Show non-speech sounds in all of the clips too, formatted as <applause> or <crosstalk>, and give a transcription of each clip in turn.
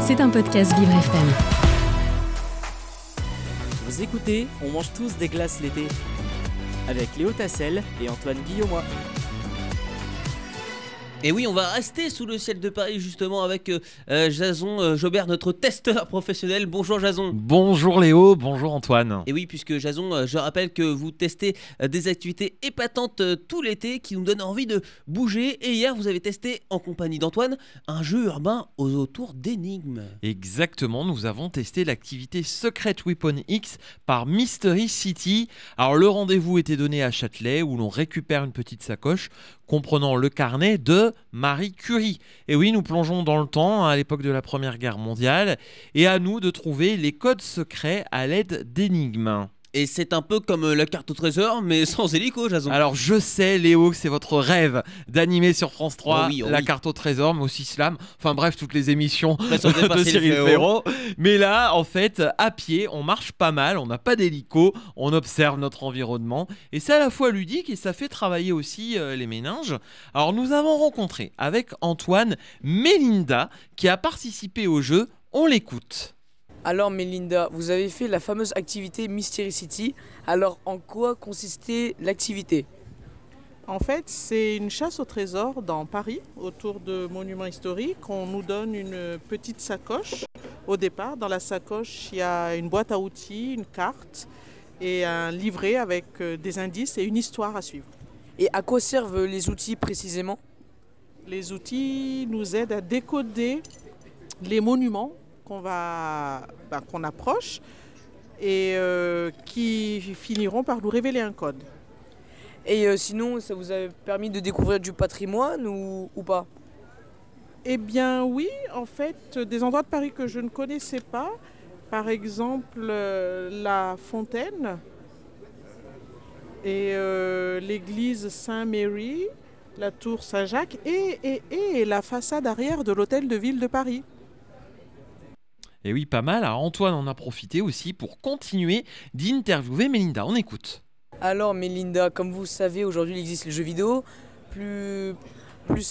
C'est un podcast Vivre FM. Vous écoutez, on mange tous des glaces l'été. Avec Léo Tassel et Antoine Guillaume. Et oui, on va rester sous le ciel de Paris justement avec euh, euh, Jason euh, Jobert, notre testeur professionnel. Bonjour Jason. Bonjour Léo, bonjour Antoine. Et oui, puisque Jason, je rappelle que vous testez des activités épatantes tout l'été qui nous donnent envie de bouger. Et hier, vous avez testé en compagnie d'Antoine un jeu urbain aux autour d'énigmes. Exactement, nous avons testé l'activité Secret Weapon X par Mystery City. Alors le rendez-vous était donné à Châtelet où l'on récupère une petite sacoche comprenant le carnet de Marie Curie. Et oui, nous plongeons dans le temps, à l'époque de la Première Guerre mondiale, et à nous de trouver les codes secrets à l'aide d'énigmes. Et c'est un peu comme euh, la carte au trésor, mais <laughs> sans hélico, Jason. Alors je sais, Léo, que c'est votre rêve d'animer sur France 3 la carte au trésor, mais aussi Slam. Enfin bref, toutes les émissions <laughs> de Cyril Ferraud. Mais là, en fait, à pied, on marche pas mal, on n'a pas d'hélico, on observe notre environnement. Et c'est à la fois ludique et ça fait travailler aussi euh, les méninges. Alors nous avons rencontré avec Antoine Mélinda, qui a participé au jeu. On l'écoute. Alors Melinda, vous avez fait la fameuse activité Mystery City. Alors en quoi consistait l'activité? En fait, c'est une chasse au trésor dans Paris, autour de monuments historiques. On nous donne une petite sacoche. Au départ, dans la sacoche, il y a une boîte à outils, une carte et un livret avec euh, des indices et une histoire à suivre. Et à quoi servent les outils précisément? Les outils nous aident à décoder les monuments qu'on va, ben, qu'on approche et euh, qui finiront par nous révéler un code. Et euh, sinon, ça vous a permis de découvrir du patrimoine ou, ou pas? Eh bien oui, en fait, des endroits de Paris que je ne connaissais pas, par exemple euh, la Fontaine et l'église Saint-Mary, la tour Saint-Jacques et, et, et la façade arrière de l'hôtel de ville de Paris. Et oui, pas mal. Alors Antoine en a profité aussi pour continuer d'interviewer Mélinda. On écoute. Alors Mélinda, comme vous savez, aujourd'hui il existe les jeux vidéo, plus,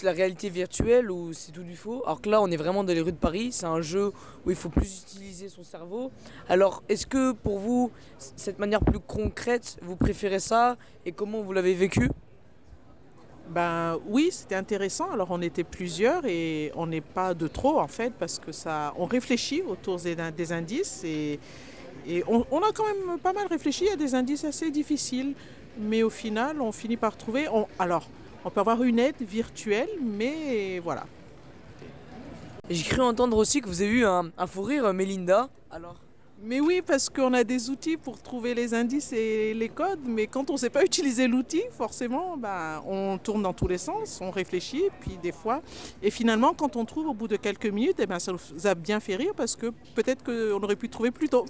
la réalité virtuelle ou c'est tout du faux. Alors que là, on est vraiment dans les rues de Paris. C'est un jeu où il faut plus utiliser son cerveau. Alors, est-ce que pour vous, cette manière plus concrète, vous préférez ça? Et comment vous l'avez vécu? Ben oui, c'était intéressant. Alors on était plusieurs et on n'est pas de trop en fait parce que ça, on réfléchit autour des, indices et, et on, a quand même pas mal réfléchi à des indices assez difficiles, mais au final on finit par trouver. alors on peut avoir une aide virtuelle, mais voilà. J'ai cru entendre aussi que vous avez eu un, un fou rire, Mélinda. Alors mais oui, parce qu'on a des outils pour trouver les indices et les codes, mais quand on ne sait pas utiliser l'outil, forcément, ben, on tourne dans tous les sens, on réfléchit, puis des fois, et finalement, quand on trouve au bout de quelques minutes, eh ben, ça nous a bien fait rire parce que peut-être qu'on aurait pu trouver plus tôt.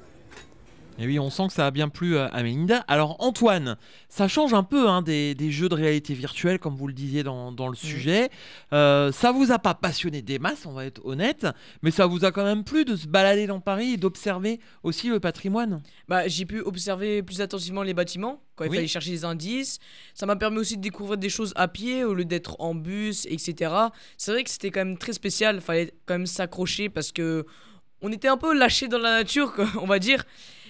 Et oui, on sent que ça a bien plu à Melinda. Alors Antoine, ça change un peu hein, des, jeux de réalité virtuelle, comme vous le disiez dans, le sujet. Euh, ça vous a pas passionné des masses, on va être honnête, mais ça vous a quand même plu de se balader dans Paris et d'observer aussi le patrimoine? Bah, J'ai pu observer plus attentivement les bâtiments quand il fallait chercher des indices. Ça m'a permis aussi de découvrir des choses à pied au lieu d'être en bus, etc. C'est vrai que c'était quand même très spécial, il fallait quand même s'accrocher parce que on était un peu lâché dans la nature, <laughs> on va dire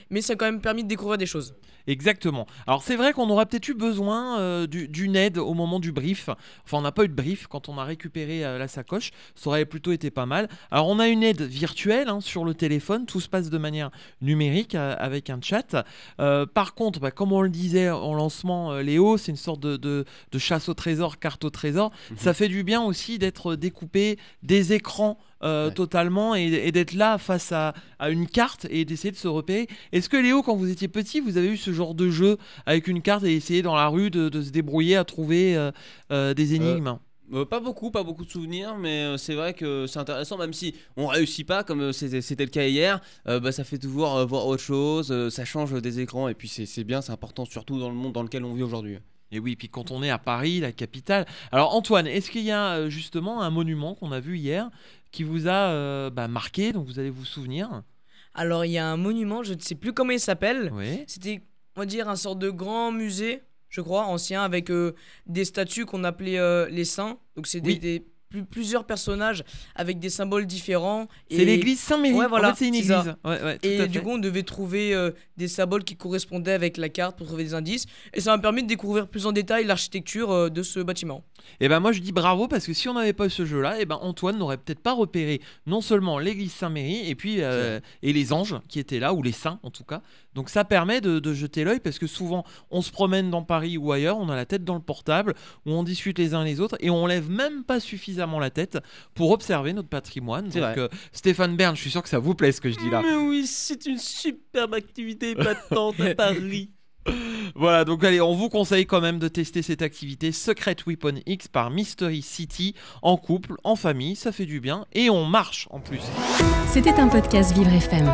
mais ça a quand même permis de découvrir des choses. Exactement. Alors c'est vrai qu'on aurait peut-être eu besoin euh, d'une aide au moment du brief. Enfin, on n'a pas eu de brief quand on a récupéré euh, la sacoche. Ça aurait plutôt été pas mal. Alors on a une aide virtuelle hein, sur le téléphone. Tout se passe de manière numérique euh, avec un chat. par contre, bah, comme on le disait en lancement, Léo, c'est une sorte de, chasse au trésor, carte au trésor. Mhm. Ça fait du bien aussi d'être découpé des écrans totalement et, d'être là face à, à, une carte et d'essayer de se repérer. Est-ce que Léo, quand vous étiez petit, vous avez eu ce genre de jeu avec une carte et essayer dans la rue de, se débrouiller à trouver euh, euh, des énigmes? euh, pas beaucoup, pas beaucoup de souvenirs, mais c'est vrai que c'est intéressant, même si on réussit pas, comme c'était le cas hier, bah, ça fait toujours voir autre chose, ça change des écrans, et puis c'est bien, c'est important, surtout dans le monde dans lequel on vit aujourd'hui. Et oui, puis quand on est à Paris, la capitale. Alors Antoine, est-ce qu'il y a justement un monument qu'on a vu hier qui vous a bah, marqué, donc vous allez vous souvenir? Alors, il y a un monument, je ne sais plus comment il s'appelle. C'était, on va dire, un sort de grand musée, je crois, ancien, avec euh, des statues qu'on appelait euh, les saints. Donc, c'est des, plus- plusieurs personnages avec des symboles différents. C'est l'église Saint-Méry. Ouais, voilà, en fait, c'est une église. Ouais, ouais, tout Et du coup, on devait trouver euh, des symboles qui correspondaient avec la carte pour trouver des indices. Et ça m'a permis de découvrir plus en détail l'architecture euh, de ce bâtiment. Et ben moi je dis bravo parce que si on n'avait pas eu ce jeu-là, et ben Antoine n'aurait peut-être pas repéré non seulement l'église Saint-Méry et puis euh, et les anges qui étaient là ou les saints en tout cas. Donc ça permet de, de jeter l'œil parce que souvent on se promène dans Paris ou ailleurs, on a la tête dans le portable ou on discute les uns les autres et on lève même pas suffisamment la tête pour observer notre patrimoine. Donc euh, Stéphane Bern, je suis sûr que ça vous plaît ce que je dis là. Mais oui, c'est une superbe activité battante à <laughs> Paris. Voilà, donc allez, on vous conseille quand même de tester cette activité Secret Weapon X par Mystery City en couple, en famille, ça fait du bien et on marche en plus. C'était un podcast Vivre FM.